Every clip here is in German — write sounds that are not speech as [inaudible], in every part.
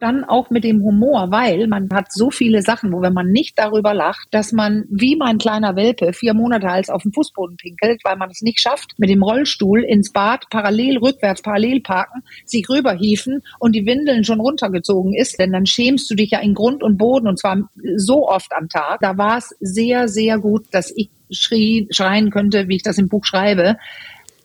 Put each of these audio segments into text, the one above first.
Dann auch mit dem Humor, weil man hat so viele Sachen, wo wenn man nicht darüber lacht, dass man wie mein kleiner Welpe vier Monate als auf dem Fußboden pinkelt, weil man es nicht schafft, mit dem Rollstuhl ins Bad parallel rückwärts parallel parken, sich rüberhieven und die Windeln schon runtergezogen ist, denn dann schämst du dich ja in Grund und Boden und zwar so oft am Tag. Da war es sehr, sehr gut, dass ich schrie, schreien könnte, wie ich das im Buch schreibe.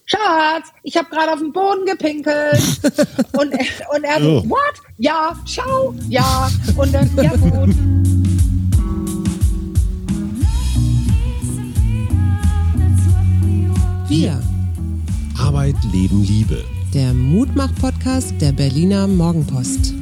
Schatz, ich habe gerade auf den Boden gepinkelt. [laughs] und, und er so, oh. what? Ja, ciao, ja. Und dann, ja gut. Wir. Arbeit, Leben, Liebe. Der Mutmach-Podcast der Berliner Morgenpost.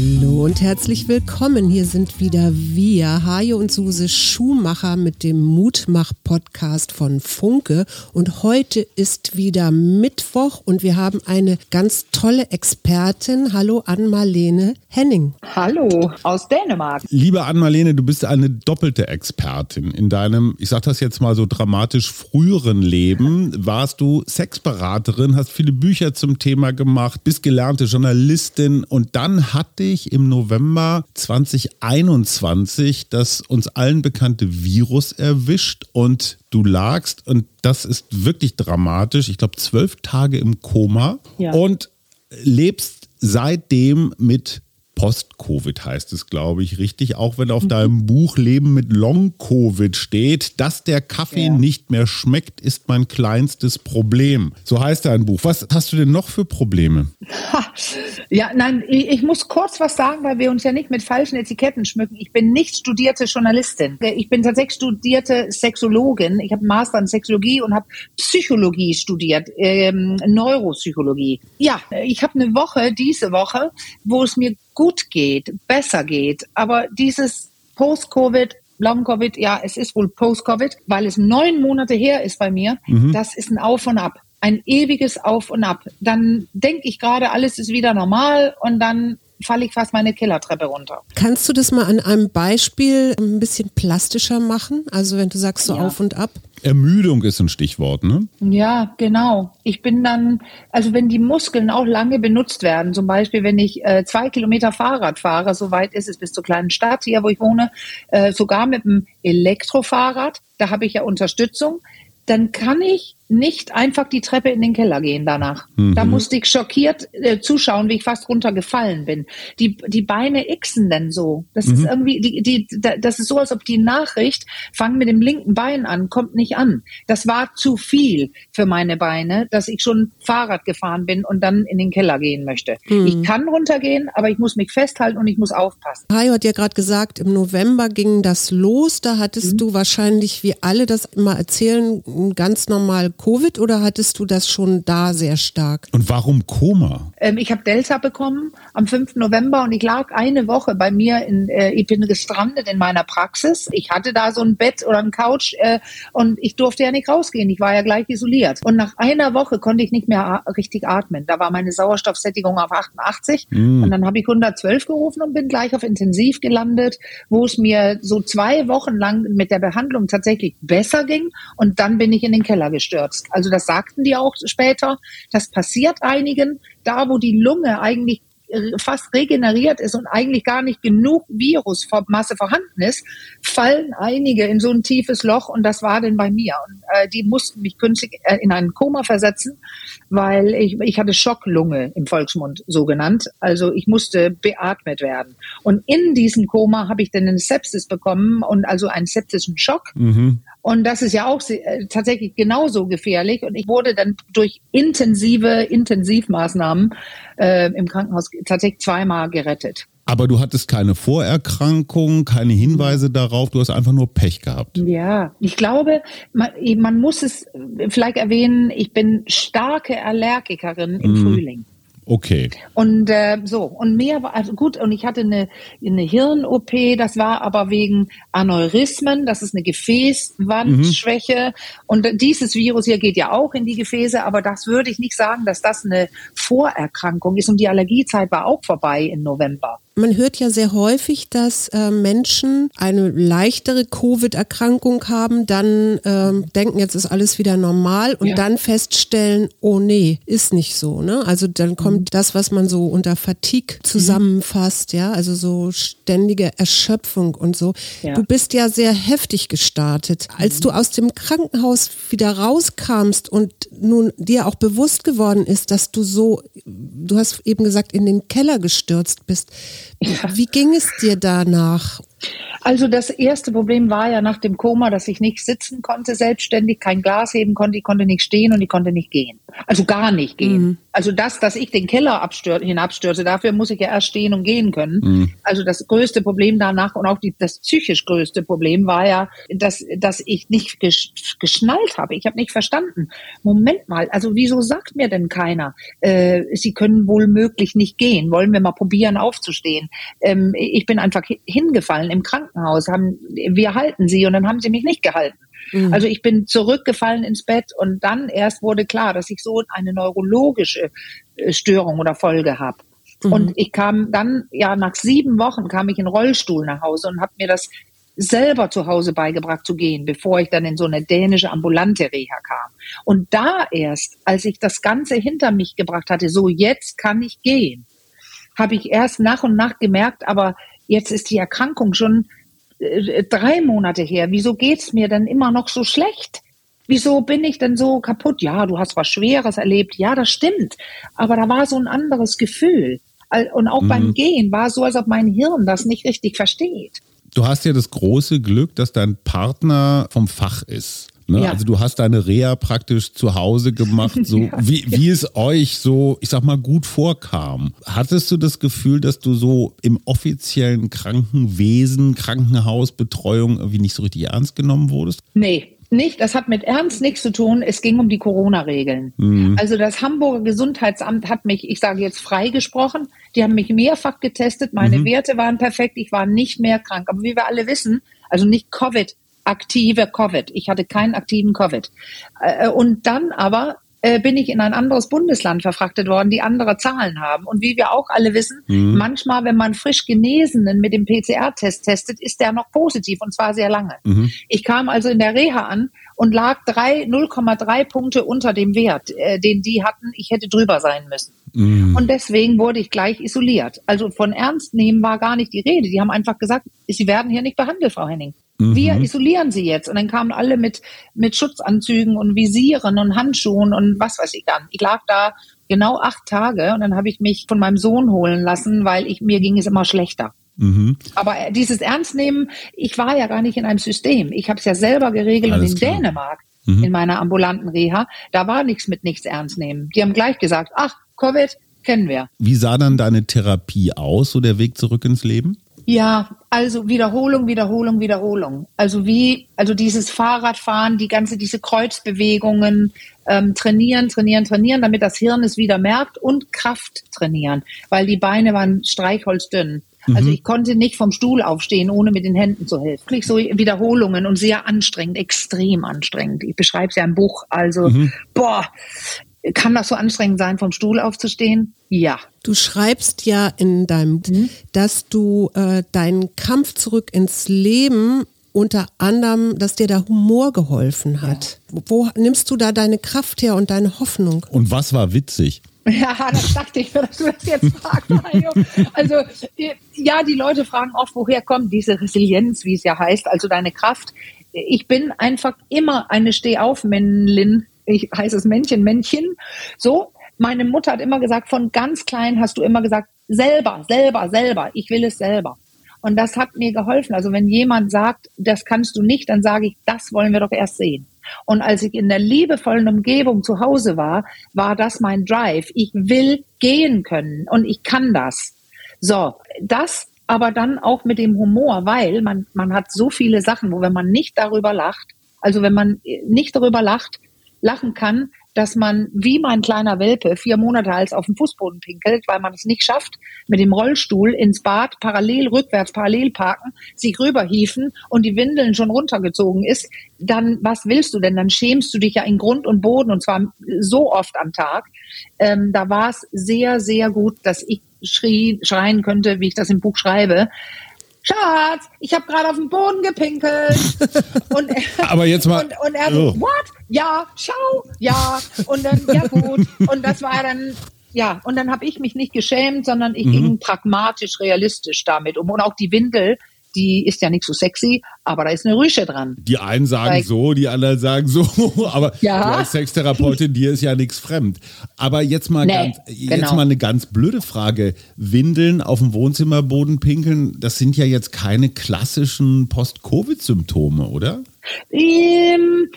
Hallo und herzlich willkommen. Hier sind wieder wir, Hajo und Suse Schumacher mit dem Mutmach-Podcast von Funke. Und heute ist wieder Mittwoch und wir haben eine ganz tolle Expertin. Hallo Ann-Marlene Henning. Hallo aus Dänemark. Liebe Ann-Marlene, du bist eine doppelte Expertin. In deinem, ich sag das jetzt mal so dramatisch früheren Leben, warst du Sexberaterin, hast viele Bücher zum Thema gemacht, bist gelernte Journalistin und dann hat dich im November 2021 das uns allen bekannte Virus erwischt und du lagst, und das ist wirklich dramatisch, ich glaube zwölf Tage im Koma ja. und lebst seitdem mit Post-Covid heißt es, glaube ich, richtig. Auch wenn auf mhm. deinem Buch Leben mit Long-Covid steht, dass der Kaffee ja. nicht mehr schmeckt, ist mein kleinstes Problem. So heißt dein Buch. Was hast du denn noch für Probleme? Ja, nein, ich muss kurz was sagen, weil wir uns ja nicht mit falschen Etiketten schmücken. Ich bin nicht studierte Journalistin. Ich bin tatsächlich studierte Sexologin. Ich habe Master in Sexologie und habe Psychologie studiert, ähm, Neuropsychologie. Ja, ich habe eine Woche, diese Woche, wo es mir gut geht, besser geht. Aber dieses Post-Covid, Long-Covid, ja, es ist wohl Post-Covid, weil es neun Monate her ist bei mir, mhm. das ist ein Auf und Ab. Ein ewiges Auf und Ab. Dann denke ich gerade, alles ist wieder normal und dann falle ich fast meine Killertreppe runter. Kannst du das mal an einem Beispiel ein bisschen plastischer machen? Also wenn du sagst so ja. auf und ab? Ermüdung ist ein Stichwort, ne? Ja, genau. Ich bin dann, also wenn die Muskeln auch lange benutzt werden, zum Beispiel wenn ich äh, zwei Kilometer Fahrrad fahre, so weit ist es bis zur kleinen Stadt hier, wo ich wohne, äh, sogar mit einem Elektrofahrrad, da habe ich ja Unterstützung, dann kann ich nicht einfach die Treppe in den Keller gehen danach. Mhm. Da musste ich schockiert äh, zuschauen, wie ich fast runtergefallen bin. Die, die Beine xen denn so. Das mhm. ist irgendwie, die, die, das ist so, als ob die Nachricht, fang mit dem linken Bein an, kommt nicht an. Das war zu viel für meine Beine, dass ich schon Fahrrad gefahren bin und dann in den Keller gehen möchte. Mhm. Ich kann runtergehen, aber ich muss mich festhalten und ich muss aufpassen. Hajo hat ja gerade gesagt, im November ging das los. Da hattest mhm. du wahrscheinlich, wie alle das immer erzählen, ganz normal Covid oder hattest du das schon da sehr stark? Und warum Koma? Ähm, ich habe Delta bekommen am 5. November und ich lag eine Woche bei mir in, äh, ich bin gestrandet in meiner Praxis. Ich hatte da so ein Bett oder ein Couch äh, und ich durfte ja nicht rausgehen. Ich war ja gleich isoliert. Und nach einer Woche konnte ich nicht mehr richtig atmen. Da war meine Sauerstoffsättigung auf 88 mm. und dann habe ich 112 gerufen und bin gleich auf Intensiv gelandet, wo es mir so zwei Wochen lang mit der Behandlung tatsächlich besser ging und dann bin ich in den Keller gestürzt gestürzt. Also das sagten die auch später. Das passiert einigen. Da, wo die Lunge eigentlich äh, fast regeneriert ist und eigentlich gar nicht genug Virusmasse vorhanden ist, fallen einige in so ein tiefes Loch und das war denn bei mir. Und äh, die mussten mich künstlich äh, in einen Koma versetzen, weil ich, ich hatte Schocklunge im Volksmund so genannt. Also ich musste beatmet werden. Und in diesem Koma habe ich dann eine Sepsis bekommen und also einen septischen Schock. Mhm. Und das ist ja auch äh, tatsächlich genauso gefährlich. Und ich wurde dann durch intensive Intensivmaßnahmen äh, im Krankenhaus tatsächlich zweimal gerettet. Aber du hattest keine Vorerkrankung, keine Hinweise darauf, du hast einfach nur Pech gehabt. Ja, ich glaube, man, man muss es vielleicht erwähnen, ich bin starke Allergikerin im mm. Frühling. Okay. Und äh, so, und mehr war, also gut, und ich hatte eine, eine Hirn-OP, das war aber wegen Aneurysmen, das ist eine Gefäßwandschwäche. Mhm. Und dieses Virus hier geht ja auch in die Gefäße, aber das würde ich nicht sagen, dass das eine Vorerkrankung ist. Und die Allergiezeit war auch vorbei im November. Man hört ja sehr häufig, dass äh, Menschen eine leichtere Covid-Erkrankung haben, dann ähm, denken, jetzt ist alles wieder normal und ja. dann feststellen, oh nee, ist nicht so. Ne? Also dann kommt mhm. das, was man so unter Fatigue zusammenfasst, ja, also so ständige Erschöpfung und so. Ja. Du bist ja sehr heftig gestartet. Als mhm. du aus dem Krankenhaus wieder rauskamst und nun dir auch bewusst geworden ist, dass du so, du hast eben gesagt, in den Keller gestürzt bist. Wie ging es dir danach? Also das erste Problem war ja nach dem Koma, dass ich nicht sitzen konnte selbstständig, kein Glas heben konnte, ich konnte nicht stehen und ich konnte nicht gehen. Also gar nicht gehen. Mhm. Also das, dass ich den Keller abstür hinabstürze, dafür muss ich ja erst stehen und gehen können. Mhm. Also das größte Problem danach und auch die, das psychisch größte Problem war ja, dass, dass ich nicht gesch geschnallt habe. Ich habe nicht verstanden. Moment mal, also wieso sagt mir denn keiner, äh, Sie können wohl möglich nicht gehen? Wollen wir mal probieren aufzustehen? Ähm, ich bin einfach hingefallen im Krankenhaus. Haben, wir halten Sie und dann haben Sie mich nicht gehalten. Mhm. Also ich bin zurückgefallen ins Bett und dann erst wurde klar, dass ich so eine neurologische äh, Störung oder Folge habe. Mhm. Und ich kam dann, ja, nach sieben Wochen kam ich in Rollstuhl nach Hause und habe mir das selber zu Hause beigebracht zu gehen, bevor ich dann in so eine dänische ambulante Reha kam. Und da erst, als ich das Ganze hinter mich gebracht hatte, so jetzt kann ich gehen, habe ich erst nach und nach gemerkt, aber jetzt ist die Erkrankung schon äh, drei Monate her. Wieso geht's mir denn immer noch so schlecht? Wieso bin ich denn so kaputt? Ja, du hast was Schweres erlebt. Ja, das stimmt. Aber da war so ein anderes Gefühl. Und auch mhm. beim Gehen war es so, als ob mein Hirn das nicht richtig versteht. Du hast ja das große Glück, dass dein Partner vom Fach ist. Ne? Ja. Also du hast deine Reha praktisch zu Hause gemacht, so [laughs] ja. wie, wie es euch so, ich sag mal, gut vorkam. Hattest du das Gefühl, dass du so im offiziellen Krankenwesen, Krankenhausbetreuung irgendwie nicht so richtig ernst genommen wurdest? Nee, nicht, das hat mit Ernst nichts zu tun. Es ging um die Corona-Regeln. Mhm. Also das Hamburger Gesundheitsamt hat mich, ich sage jetzt freigesprochen, die haben mich mehrfach getestet, meine mhm. Werte waren perfekt, ich war nicht mehr krank. Aber wie wir alle wissen, also nicht Covid, aktive Covid. Ich hatte keinen aktiven Covid. Äh, und dann aber äh, bin ich in ein anderes Bundesland verfrachtet worden, die andere Zahlen haben. Und wie wir auch alle wissen, mhm. manchmal, wenn man frisch Genesenen mit dem PCR-Test testet, ist der noch positiv und zwar sehr lange. Mhm. Ich kam also in der Reha an und lag 0,3 Punkte unter dem Wert, äh, den die hatten. Ich hätte drüber sein müssen. Mhm. Und deswegen wurde ich gleich isoliert. Also von Ernst nehmen war gar nicht die Rede. Die haben einfach gesagt, Sie werden hier nicht behandelt, Frau Henning. Mhm. Wir isolieren sie jetzt. Und dann kamen alle mit, mit Schutzanzügen und Visieren und Handschuhen und was weiß ich dann. Ich lag da genau acht Tage und dann habe ich mich von meinem Sohn holen lassen, weil ich, mir ging es immer schlechter. Mhm. Aber äh, dieses Ernstnehmen, ich war ja gar nicht in einem System. Ich habe es ja selber geregelt Alles und in klar. Dänemark, mhm. in meiner ambulanten Reha, da war nichts mit nichts ernst nehmen. Die haben gleich gesagt, ach, Covid kennen wir. Wie sah dann deine Therapie aus, so der Weg zurück ins Leben? Ja, also Wiederholung, Wiederholung, Wiederholung. Also wie, also dieses Fahrradfahren, die ganze, diese Kreuzbewegungen, ähm, trainieren, trainieren, trainieren, damit das Hirn es wieder merkt und Kraft trainieren, weil die Beine waren streichholzdünn. Also mhm. Also ich konnte nicht vom Stuhl aufstehen, ohne mit den Händen zu helfen. Wirklich so Wiederholungen und sehr anstrengend, extrem anstrengend. Ich beschreibe es ja im Buch. Also, mhm. boah, kann das so anstrengend sein, vom Stuhl aufzustehen? Ja. Du schreibst ja in deinem, mhm. dass du äh, deinen Kampf zurück ins Leben unter anderem, dass dir der Humor geholfen hat. Ja. Wo nimmst du da deine Kraft her und deine Hoffnung? Und was war witzig? Ja, das dachte ich, dass du das jetzt fragst, Mario. Also, ja, die Leute fragen oft, woher kommt diese Resilienz, wie es ja heißt, also deine Kraft. Ich bin einfach immer eine Stehaufmännlin ich heiße es Männchen, Männchen. So, meine Mutter hat immer gesagt, von ganz klein hast du immer gesagt, selber, selber, selber, ich will es selber. Und das hat mir geholfen. Also wenn jemand sagt, das kannst du nicht, dann sage ich, das wollen wir doch erst sehen. Und als ich in der liebevollen Umgebung zu Hause war, war das mein Drive. Ich will gehen können und ich kann das. So, das aber dann auch mit dem Humor, weil man, man hat so viele Sachen, wo wenn man nicht darüber lacht, also wenn man nicht darüber lacht, lachen kann, dass man wie mein kleiner Welpe vier Monate als auf dem Fußboden pinkelt, weil man es nicht schafft, mit dem Rollstuhl ins Bad parallel rückwärts parallel parken, sich rüberhieven und die Windeln schon runtergezogen ist, dann was willst du denn? Dann schämst du dich ja in Grund und Boden und zwar so oft am Tag. Ähm, da war es sehr, sehr gut, dass ich schrie, schreien könnte, wie ich das im Buch schreibe. Schatz, ich habe gerade auf den Boden gepinkelt. [laughs] und, Aber jetzt mal. Und, und er so, oh. what? Ja, schau, ja. Und dann, ja gut. Und das war dann ja, und dann habe ich mich nicht geschämt, sondern ich mhm. ging pragmatisch, realistisch damit um. Und auch die Windel, die ist ja nicht so sexy, aber da ist eine Rüsche dran. Die einen sagen Weil, so, die anderen sagen so, [laughs] aber ja. du als Sextherapeutin, dir ist ja nichts fremd. Aber jetzt mal, nee, ganz, jetzt genau. mal eine ganz blöde Frage. Windeln auf dem Wohnzimmerboden pinkeln, das sind ja jetzt keine klassischen Post-Covid-Symptome, oder? Ähm,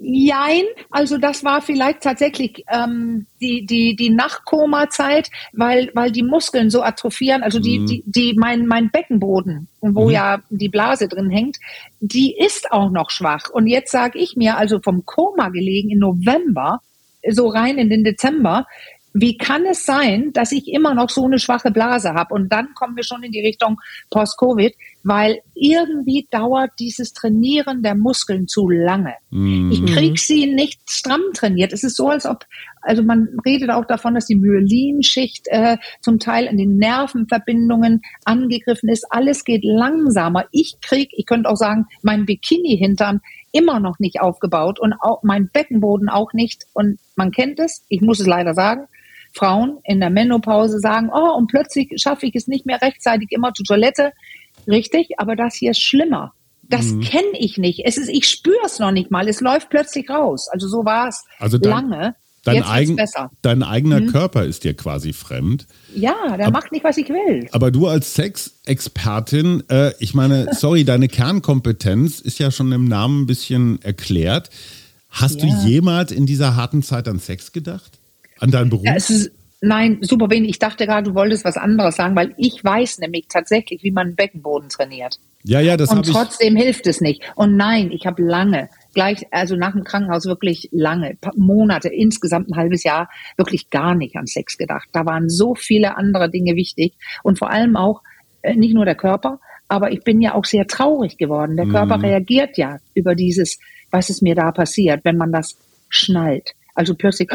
Jein, also das war vielleicht tatsächlich ähm, die, die, die Nachkoma-Zeit, weil, weil die Muskeln so atrophieren, also die, mhm. die, die, mein, mein Beckenboden, wo mhm. ja die Blase drin hängt, die ist auch noch schwach. Und jetzt sage ich mir, also vom Koma gelegen im November, so rein in den Dezember, wie kann es sein, dass ich immer noch so eine schwache Blase habe? Und dann kommen wir schon in die Richtung Post-Covid, weil irgendwie dauert dieses Trainieren der Muskeln zu lange. Mhm. Ich krieg sie nicht stramm trainiert. Es ist so, als ob, also man redet auch davon, dass die Myelinschicht äh, zum Teil in den Nervenverbindungen angegriffen ist. Alles geht langsamer. Ich krieg, ich könnte auch sagen, mein Bikini-Hintern immer noch nicht aufgebaut und auch mein Beckenboden auch nicht. Und man kennt es, ich muss es leider sagen, Frauen in der Menopause sagen, oh, und plötzlich schaffe ich es nicht mehr rechtzeitig immer zur Toilette. Richtig, aber das hier ist schlimmer. Das mhm. kenne ich nicht. Es ist, ich spüre es noch nicht mal. Es läuft plötzlich raus. Also so war es also dein, lange. Dein, eigen, besser. dein eigener mhm. Körper ist dir quasi fremd. Ja, der aber, macht nicht, was ich will. Aber du als Sexexpertin, äh, ich meine, [laughs] sorry, deine Kernkompetenz ist ja schon im Namen ein bisschen erklärt. Hast ja. du jemals in dieser harten Zeit an Sex gedacht? An deinen Beruf? Ja, es ist, nein, super wenig. Ich dachte gerade, du wolltest was anderes sagen, weil ich weiß nämlich tatsächlich, wie man Beckenboden trainiert. Ja, ja, das Und trotzdem ich... hilft es nicht. Und nein, ich habe lange, gleich, also nach dem Krankenhaus wirklich lange, Monate, insgesamt ein halbes Jahr, wirklich gar nicht an Sex gedacht. Da waren so viele andere Dinge wichtig. Und vor allem auch, äh, nicht nur der Körper, aber ich bin ja auch sehr traurig geworden. Der Körper mhm. reagiert ja über dieses, was ist mir da passiert, wenn man das schnallt. Also plötzlich,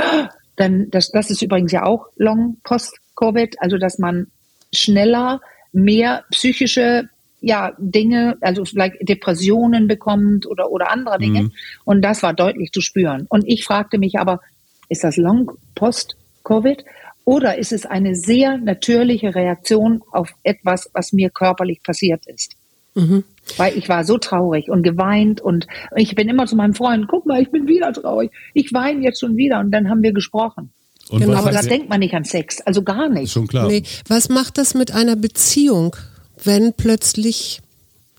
dann, das, das ist übrigens ja auch Long Post-Covid, also dass man schneller mehr psychische ja, Dinge, also vielleicht Depressionen bekommt oder, oder andere Dinge. Mhm. Und das war deutlich zu spüren. Und ich fragte mich aber, ist das Long Post-Covid oder ist es eine sehr natürliche Reaktion auf etwas, was mir körperlich passiert ist? Mhm. Weil ich war so traurig und geweint und ich bin immer zu meinem Freund, guck mal, ich bin wieder traurig. Ich weine jetzt schon wieder und dann haben wir gesprochen. Genau. Aber da denkt man nicht an Sex, also gar nicht. Schon klar. Nee. Was macht das mit einer Beziehung, wenn plötzlich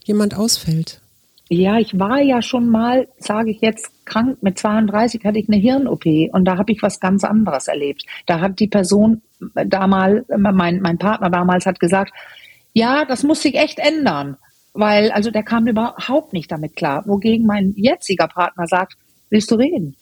jemand ausfällt? Ja, ich war ja schon mal, sage ich jetzt, krank. Mit 32 hatte ich eine Hirn-OP und da habe ich was ganz anderes erlebt. Da hat die Person damals, mein, mein Partner damals hat gesagt, ja, das muss sich echt ändern weil also der kam überhaupt nicht damit klar. Wogegen mein jetziger Partner sagt, willst du reden?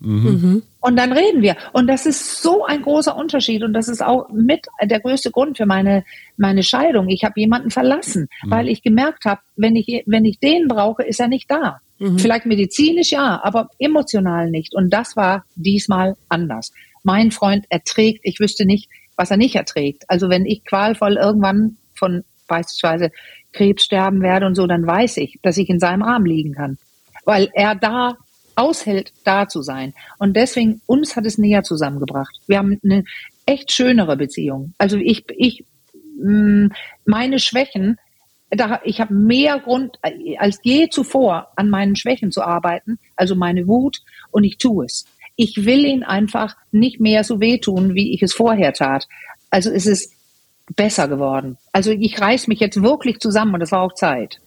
Mhm. Und dann reden wir. Und das ist so ein großer Unterschied. Und das ist auch mit der größte Grund für meine, meine Scheidung. Ich habe jemanden verlassen, mhm. weil ich gemerkt habe, wenn ich, wenn ich den brauche, ist er nicht da. Mhm. Vielleicht medizinisch ja, aber emotional nicht. Und das war diesmal anders. Mein Freund erträgt, ich wüsste nicht, was er nicht erträgt. Also wenn ich qualvoll irgendwann von beispielsweise Krebs sterben werde und so, dann weiß ich, dass ich in seinem Arm liegen kann. Weil er da aushält, da zu sein. Und deswegen, uns hat es näher zusammengebracht. Wir haben eine echt schönere Beziehung. Also ich, ich, mm, meine Schwächen, ich habe mehr Grund als je zuvor an meinen Schwächen zu arbeiten, also meine Wut, und ich tue es. Ich will ihn einfach nicht mehr so wehtun, wie ich es vorher tat. Also es ist besser geworden. Also ich reiß mich jetzt wirklich zusammen und das war auch Zeit.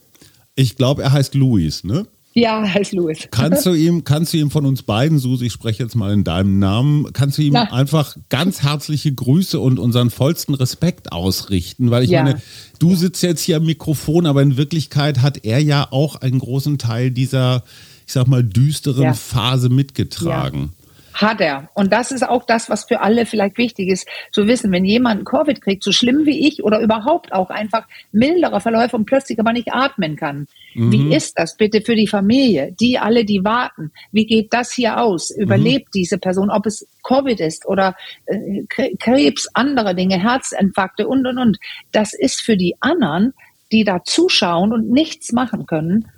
Ich glaube, er heißt Luis, ne? Ja, er heißt Louis. Kannst du [laughs] ihm, kannst du ihm von uns beiden, Susi, ich spreche jetzt mal in deinem Namen, kannst du ihm Na. einfach ganz herzliche Grüße und unseren vollsten Respekt ausrichten? Weil ich ja. meine, du sitzt jetzt hier am Mikrofon, aber in Wirklichkeit hat er ja auch einen großen Teil dieser, ich sag mal, düsteren ja. Phase mitgetragen. Hat er. Und das ist auch das, was für alle vielleicht wichtig ist, zu wissen, wenn jemand Covid kriegt, so schlimm wie ich oder überhaupt auch einfach mildere Verläufe und plötzlich aber nicht atmen kann. Mhm. Wie ist das bitte für die Familie? Die alle, die warten. Wie geht das hier aus? Überlebt mhm. diese Person, ob es Covid ist oder äh, Krebs, andere Dinge, Herzinfarkte und, und, und. Das ist für die anderen, die da zuschauen und nichts machen können,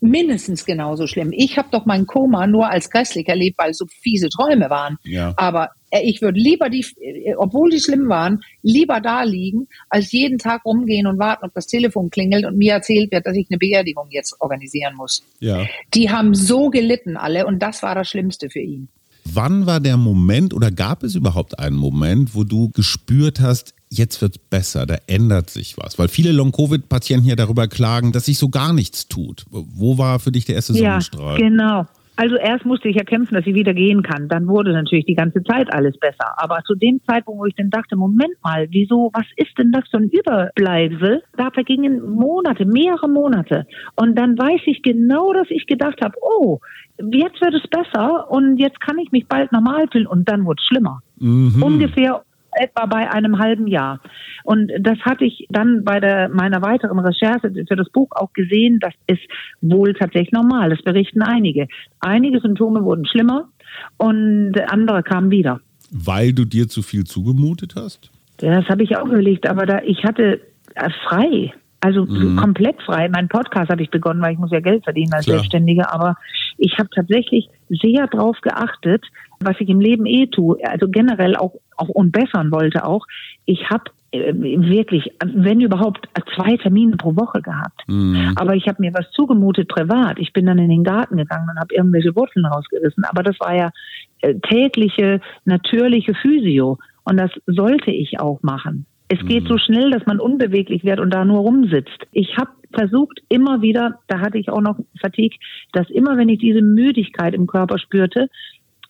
mindestens genauso schlimm. Ich habe doch mein Koma nur als grässlich erlebt, weil es so fiese Träume waren. Ja. Aber äh, ich würde lieber die, äh, obwohl die schlimm waren, lieber da liegen, als jeden Tag rumgehen und warten, ob das Telefon klingelt und mir erzählt wird, dass ich eine Beerdigung jetzt organisieren muss. Ja. Die haben so gelitten alle und das war das Schlimmste für ihn. Wann war der Moment oder gab es überhaupt einen Moment, wo du gespürt hast, jetzt wird es besser, da ändert sich was? Weil viele Long-Covid-Patienten ja darüber klagen, dass sich so gar nichts tut. Wo war für dich der erste ja, Sonnenstrahl? Genau. Also erst musste ich ja kämpfen, dass ich wieder gehen kann. Dann wurde natürlich die ganze Zeit alles besser. Aber zu dem Zeitpunkt, wo ich dann dachte, Moment mal, wieso, was ist denn das für ein Überbleibsel? Da vergingen Monate, mehrere Monate. Und dann weiß ich genau, dass ich gedacht habe, oh, jetzt wird es besser und jetzt kann ich mich bald normal fühlen. Und dann wurde es schlimmer. Mhm. Ungefähr etwa bei einem halben Jahr. Und das hatte ich dann bei der, meiner weiteren Recherche für das Buch auch gesehen, das ist wohl tatsächlich normal. Das berichten einige. Einige Symptome wurden schlimmer und andere kamen wieder. Weil du dir zu viel zugemutet hast? Ja, das habe ich auch überlegt, aber da ich hatte äh, frei. Also mhm. komplett frei. Mein Podcast habe ich begonnen, weil ich muss ja Geld verdienen als Klar. Selbstständige. Aber ich habe tatsächlich sehr darauf geachtet, was ich im Leben eh tue. Also generell auch, auch und bessern wollte auch. Ich habe äh, wirklich, wenn überhaupt, zwei Termine pro Woche gehabt. Mhm. Aber ich habe mir was zugemutet privat. Ich bin dann in den Garten gegangen und habe irgendwelche Wurzeln rausgerissen. Aber das war ja äh, tägliche, natürliche Physio. Und das sollte ich auch machen. Es geht so mhm. schnell, dass man unbeweglich wird und da nur rumsitzt. Ich habe versucht immer wieder, da hatte ich auch noch Fatigue, dass immer wenn ich diese Müdigkeit im Körper spürte,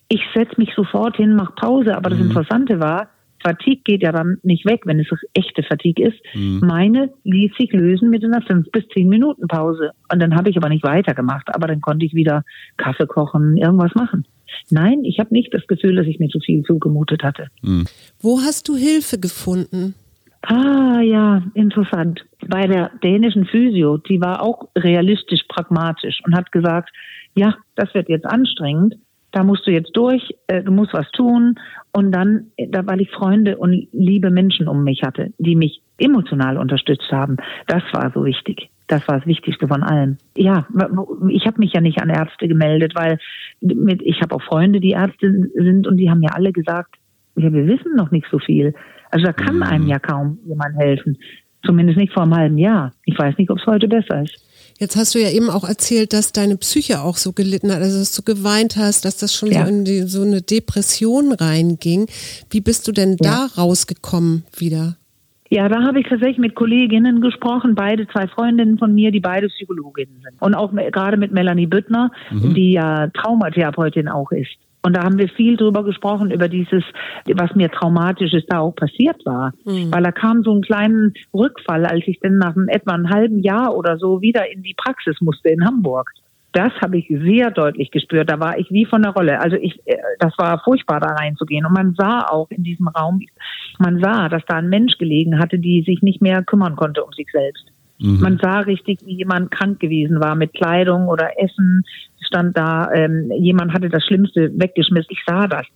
ich setze mich sofort hin, mache Pause. Aber das mhm. Interessante war, Fatigue geht ja dann nicht weg, wenn es echte Fatigue ist. Mhm. Meine ließ sich lösen mit einer fünf bis zehn Minuten Pause. Und dann habe ich aber nicht weitergemacht. Aber dann konnte ich wieder Kaffee kochen, irgendwas machen. Nein, ich habe nicht das Gefühl, dass ich mir zu viel zugemutet hatte. Mhm. Wo hast du Hilfe gefunden? Ah ja, interessant. Bei der dänischen Physio, die war auch realistisch pragmatisch und hat gesagt, ja, das wird jetzt anstrengend, da musst du jetzt durch, äh, du musst was tun. Und dann, äh, da weil ich Freunde und liebe Menschen um mich hatte, die mich emotional unterstützt haben, das war so wichtig. Das war das Wichtigste von allem. Ja, ich habe mich ja nicht an Ärzte gemeldet, weil mit, ich habe auch Freunde, die Ärzte sind und die haben ja alle gesagt, ja, wir wissen noch nicht so viel. Also da kann mhm. einem ja kaum jemand helfen. Zumindest nicht vor einem halben Jahr. Ich weiß nicht, ob es heute besser ist. Jetzt hast du ja eben auch erzählt, dass deine Psyche auch so gelitten hat, also dass du geweint hast, dass das schon ja. so in die, so eine Depression reinging. Wie bist du denn ja. da rausgekommen wieder? Ja, da habe ich tatsächlich mit Kolleginnen gesprochen, beide zwei Freundinnen von mir, die beide Psychologinnen sind. Und auch gerade mit Melanie Büttner, mhm. die ja Traumatherapeutin auch ist. Und da haben wir viel drüber gesprochen, über dieses, was mir traumatisches da auch passiert war. Mhm. Weil da kam so ein kleinen Rückfall, als ich dann nach einem, etwa einem halben Jahr oder so wieder in die Praxis musste in Hamburg. Das habe ich sehr deutlich gespürt. Da war ich wie von der Rolle. Also ich, äh, das war furchtbar, da reinzugehen. Und man sah auch in diesem Raum, man sah, dass da ein Mensch gelegen hatte, die sich nicht mehr kümmern konnte um sich selbst. Mhm. Man sah richtig, wie jemand krank gewesen war mit Kleidung oder Essen, stand da, ähm, jemand hatte das Schlimmste weggeschmissen. Ich sah das,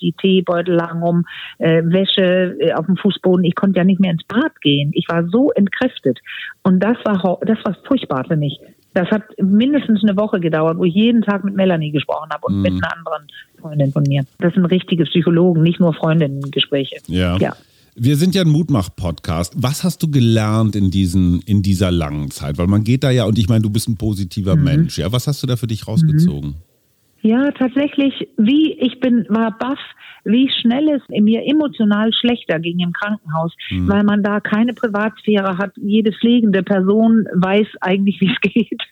die Teebeutel lagen um, äh, Wäsche äh, auf dem Fußboden. Ich konnte ja nicht mehr ins Bad gehen. Ich war so entkräftet. Und das war, das war furchtbar für mich. Das hat mindestens eine Woche gedauert, wo ich jeden Tag mit Melanie gesprochen habe und mhm. mit einer anderen Freundin von mir. Das sind richtige Psychologen, nicht nur Freundinnen-Gespräche. Ja. ja. Wir sind ja ein Mutmach-Podcast. Was hast du gelernt in, diesen, in dieser langen Zeit? Weil man geht da ja, und ich meine, du bist ein positiver mhm. Mensch. Ja, was hast du da für dich rausgezogen? Mhm. Ja, tatsächlich, wie ich bin, war baff, wie schnell es mir emotional schlechter ging im Krankenhaus, mhm. weil man da keine Privatsphäre hat. Jede pflegende Person weiß eigentlich, wie es [laughs] geht.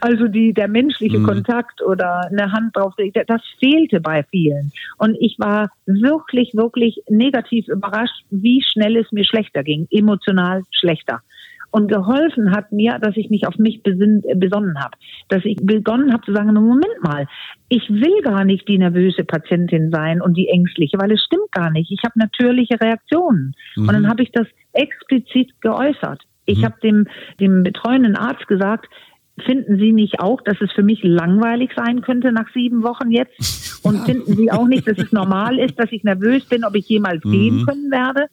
Also die, der menschliche mhm. Kontakt oder eine Hand drauf, das fehlte bei vielen. Und ich war wirklich, wirklich negativ überrascht, wie schnell es mir schlechter ging, emotional schlechter. Und geholfen hat mir, dass ich mich auf mich besin äh, besonnen habe. Dass ich begonnen habe zu sagen, Moment mal, ich will gar nicht die nervöse Patientin sein und die ängstliche, weil es stimmt gar nicht. Ich habe natürliche Reaktionen. Mhm. Und dann habe ich das explizit geäußert. Ich mhm. habe dem, dem betreuenden Arzt gesagt, finden Sie nicht auch, dass es für mich langweilig sein könnte nach sieben Wochen jetzt? [laughs] Und finden Sie auch nicht, dass es normal ist, dass ich nervös bin, ob ich jemals mhm. gehen können werde?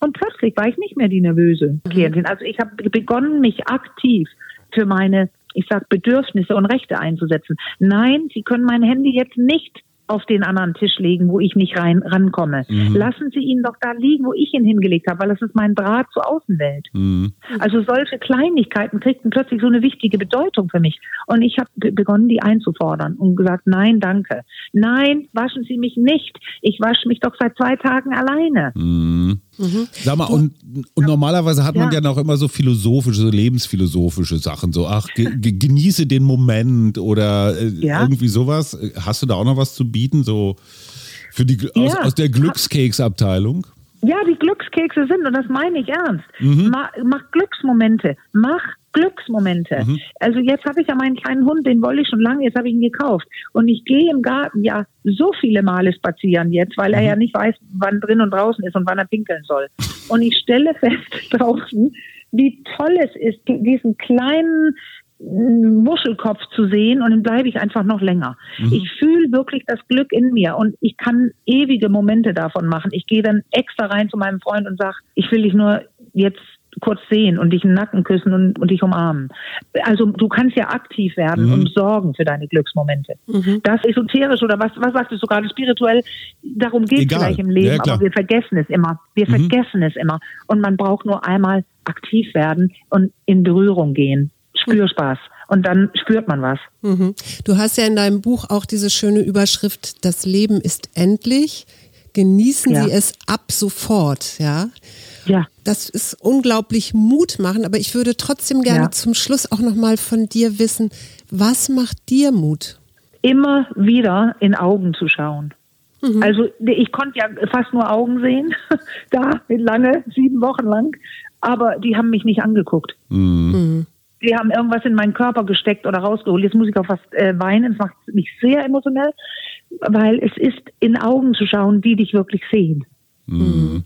Und plötzlich war ich nicht mehr die nervöse Klientin. Also ich habe begonnen, mich aktiv für meine, ich sag, Bedürfnisse und Rechte einzusetzen. Nein, Sie können mein Handy jetzt nicht auf den anderen Tisch legen, wo ich nicht rein rankomme. Mhm. Lassen Sie ihn doch da liegen, wo ich ihn hingelegt habe, weil das ist mein Draht zur Außenwelt. Mhm. Also solche Kleinigkeiten kriegten plötzlich so eine wichtige Bedeutung für mich. Und ich habe begonnen, die einzufordern und gesagt, nein, danke. Nein, waschen Sie mich nicht. Ich wasche mich doch seit zwei Tagen alleine. Mhm. Mhm. Sag mal, und, und normalerweise hat man ja. noch immer so philosophische, so lebensphilosophische Sachen, so, ach, ge genieße den Moment oder äh, ja. irgendwie sowas. Hast du da auch noch was zu bieten, so für die, aus, ja. aus der Glückskeksabteilung? Ja, die Glückskekse sind, und das meine ich ernst. Mhm. Mach, mach Glücksmomente. Mach Glücksmomente. Mhm. Also jetzt habe ich ja meinen kleinen Hund, den wollte ich schon lange, jetzt habe ich ihn gekauft. Und ich gehe im Garten ja so viele Male spazieren jetzt, weil er mhm. ja nicht weiß, wann drin und draußen ist und wann er pinkeln soll. Und ich stelle [laughs] fest draußen, wie toll es ist, diesen kleinen Muschelkopf zu sehen und dann bleibe ich einfach noch länger. Mhm. Ich fühle wirklich das Glück in mir und ich kann ewige Momente davon machen. Ich gehe dann extra rein zu meinem Freund und sage, ich will dich nur jetzt kurz sehen und dich im Nacken küssen und, und dich umarmen. Also du kannst ja aktiv werden mhm. und sorgen für deine Glücksmomente. Mhm. Das esoterisch oder was, was sagtest du gerade, spirituell, darum geht es vielleicht im Leben, ja, aber wir vergessen es immer. Wir mhm. vergessen es immer. Und man braucht nur einmal aktiv werden und in Berührung gehen. Spürspaß. Und dann spürt man was. Mhm. Du hast ja in deinem Buch auch diese schöne Überschrift, das Leben ist endlich. Genießen ja. Sie es ab sofort, ja? Ja. Das ist unglaublich Mut machen, aber ich würde trotzdem gerne ja. zum Schluss auch nochmal von dir wissen, was macht dir Mut? Immer wieder in Augen zu schauen. Mhm. Also ich konnte ja fast nur Augen sehen, [laughs] da lange, sieben Wochen lang, aber die haben mich nicht angeguckt. Mhm. Mhm. Die haben irgendwas in meinen Körper gesteckt oder rausgeholt. Jetzt muss ich auch fast äh, weinen. Es macht mich sehr emotionell, weil es ist in Augen zu schauen, die dich wirklich sehen. Mhm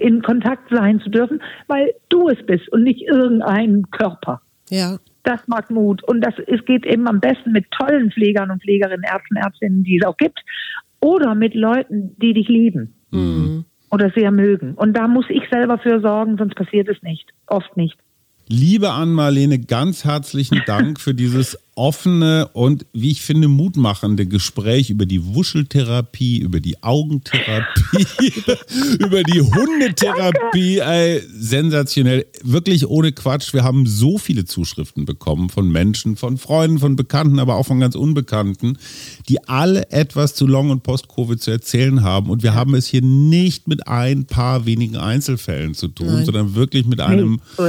in Kontakt sein zu dürfen, weil du es bist und nicht irgendein Körper. Ja. Das macht Mut. Und das, es geht eben am besten mit tollen Pflegern und Pflegerinnen, Ärzten, Ärztinnen, die es auch gibt. Oder mit Leuten, die dich lieben. Mhm. Oder sehr mögen. Und da muss ich selber für sorgen, sonst passiert es nicht. Oft nicht. Liebe Ann-Marlene, ganz herzlichen Dank für dieses offene und, wie ich finde, mutmachende Gespräch über die Wuscheltherapie, über die Augentherapie, [laughs] über die Hundetherapie. Ey, sensationell. Wirklich ohne Quatsch. Wir haben so viele Zuschriften bekommen von Menschen, von Freunden, von Bekannten, aber auch von ganz Unbekannten, die alle etwas zu Long- und Post-Covid zu erzählen haben. Und wir haben es hier nicht mit ein paar wenigen Einzelfällen zu tun, Nein. sondern wirklich mit einem. So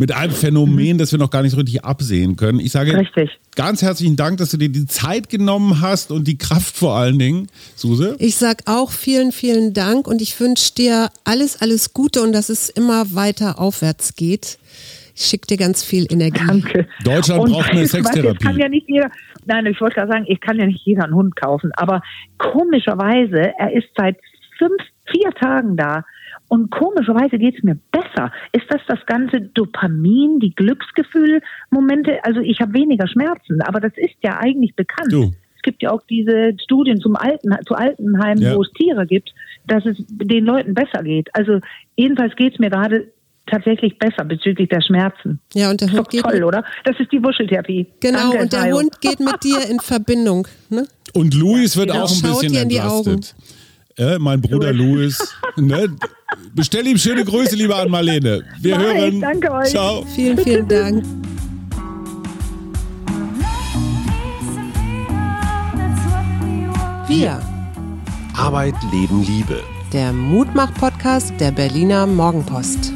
mit einem Phänomen, das wir noch gar nicht so richtig absehen können. Ich sage richtig. ganz herzlichen Dank, dass du dir die Zeit genommen hast und die Kraft vor allen Dingen, Suse. Ich sage auch vielen, vielen Dank und ich wünsche dir alles, alles Gute und dass es immer weiter aufwärts geht. Ich schicke dir ganz viel Energie. Danke. Deutschland und braucht eine Sextherapie. Weiß, kann ja nicht jeder, nein, ich wollte gerade sagen, ich kann ja nicht jeder einen Hund kaufen, aber komischerweise, er ist seit fünf, vier Tagen da und komischerweise geht es mir besser. Ist das das ganze Dopamin, die Glücksgefühlmomente? Also ich habe weniger Schmerzen, aber das ist ja eigentlich bekannt. Du. Es gibt ja auch diese Studien zum Alten, zu Altenheimen, ja. wo es Tiere gibt, dass es den Leuten besser geht. Also jedenfalls geht es mir gerade tatsächlich besser bezüglich der Schmerzen. Ja, und der Hund geht toll, oder? Das ist die Wuscheltherapie. Genau, Danke, und der. Hund geht mit dir in [laughs] Verbindung. Ne? Und Luis ja, wird genau. auch ein bisschen entlastet. Äh, mein Bruder Louis. ne? Bestell ihm schöne Grüße, liebe Ann-Marlene. Wir Nein, hören. Danke euch. Ciao. Vielen, vielen Dank. Wir. Arbeit, Leben, Liebe. Der Mutmach-Podcast der Berliner Morgenpost.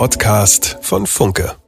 Podcast von Funke.